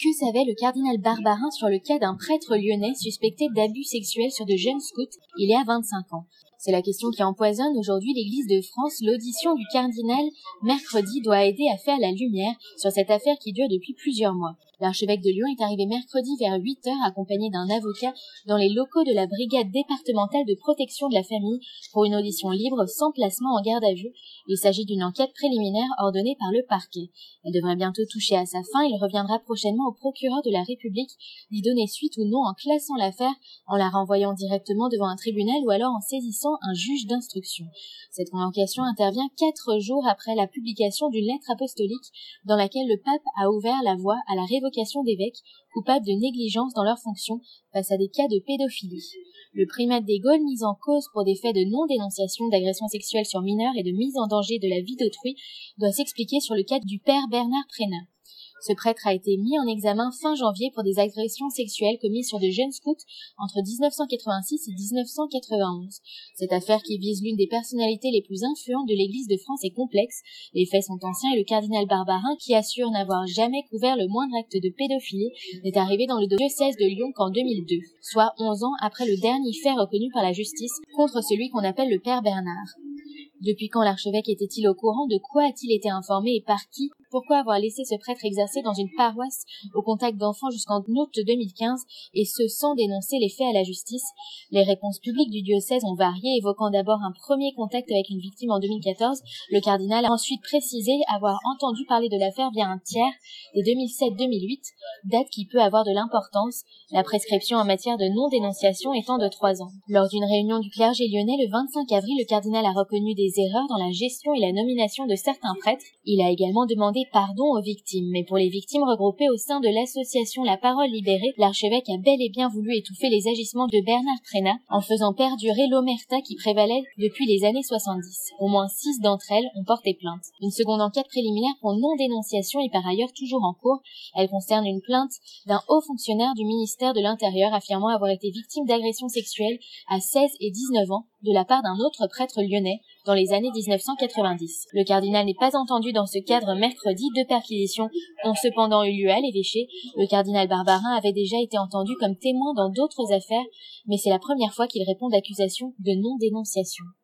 Que savait le cardinal Barbarin sur le cas d'un prêtre lyonnais suspecté d'abus sexuels sur de jeunes scouts il y a 25 ans? C'est la question qui empoisonne aujourd'hui l'Église de France. L'audition du cardinal mercredi doit aider à faire la lumière sur cette affaire qui dure depuis plusieurs mois. L'archevêque de Lyon est arrivé mercredi vers 8 heures accompagné d'un avocat dans les locaux de la brigade départementale de protection de la famille pour une audition libre sans placement en garde à vue. Il s'agit d'une enquête préliminaire ordonnée par le parquet. Elle devrait bientôt toucher à sa fin. Il reviendra prochainement au procureur de la République d'y donner suite ou non en classant l'affaire, en la renvoyant directement devant un tribunal ou alors en saisissant un juge d'instruction. Cette convocation intervient quatre jours après la publication d'une lettre apostolique dans laquelle le pape a ouvert la voie à la révocation d'évêques coupables de négligence dans leurs fonctions face à des cas de pédophilie. Le primate des Gaules, mis en cause pour des faits de non-dénonciation d'agression sexuelle sur mineurs et de mise en danger de la vie d'autrui, doit s'expliquer sur le cas du père Bernard Prénat. Ce prêtre a été mis en examen fin janvier pour des agressions sexuelles commises sur de jeunes scouts entre 1986 et 1991. Cette affaire qui vise l'une des personnalités les plus influentes de l'Église de France est complexe. Les faits sont anciens et le cardinal Barbarin, qui assure n'avoir jamais couvert le moindre acte de pédophilie, n'est arrivé dans le diocèse de Lyon qu'en 2002, soit 11 ans après le dernier fait reconnu par la justice contre celui qu'on appelle le père Bernard. Depuis quand l'archevêque était-il au courant De quoi a-t-il été informé et par qui Pourquoi avoir laissé ce prêtre exercer dans une paroisse au contact d'enfants jusqu'en août 2015 et ce sans dénoncer les faits à la justice? Les réponses publiques du diocèse ont varié, évoquant d'abord un premier contact avec une victime en 2014. Le cardinal a ensuite précisé avoir entendu parler de l'affaire via un tiers des 2007-2008, date qui peut avoir de l'importance, la prescription en matière de non-dénonciation étant de trois ans. Lors d'une réunion du clergé lyonnais le 25 avril, le cardinal a reconnu des erreurs dans la gestion et la nomination de certains prêtres. Il a également demandé pardon aux victimes, mais pour les victimes regroupées au sein de l'association La Parole Libérée, l'archevêque a bel et bien voulu étouffer les agissements de Bernard Prénat en faisant perdurer l'omerta qui prévalait depuis les années 70. Au moins six d'entre elles ont porté plainte. Une seconde enquête préliminaire pour non-dénonciation est par ailleurs toujours en cours. Elle concerne une plainte d'un haut fonctionnaire du ministère de l'Intérieur affirmant avoir été victime d'agressions sexuelles à 16 et 19 ans de la part d'un autre prêtre lyonnais dans les années 1990. Le cardinal n'est pas entendu dans ce cadre mercredi. Deux perquisitions ont cependant eu lieu à l'évêché. Le cardinal Barbarin avait déjà été entendu comme témoin dans d'autres affaires, mais c'est la première fois qu'il répond d'accusations de non-dénonciation.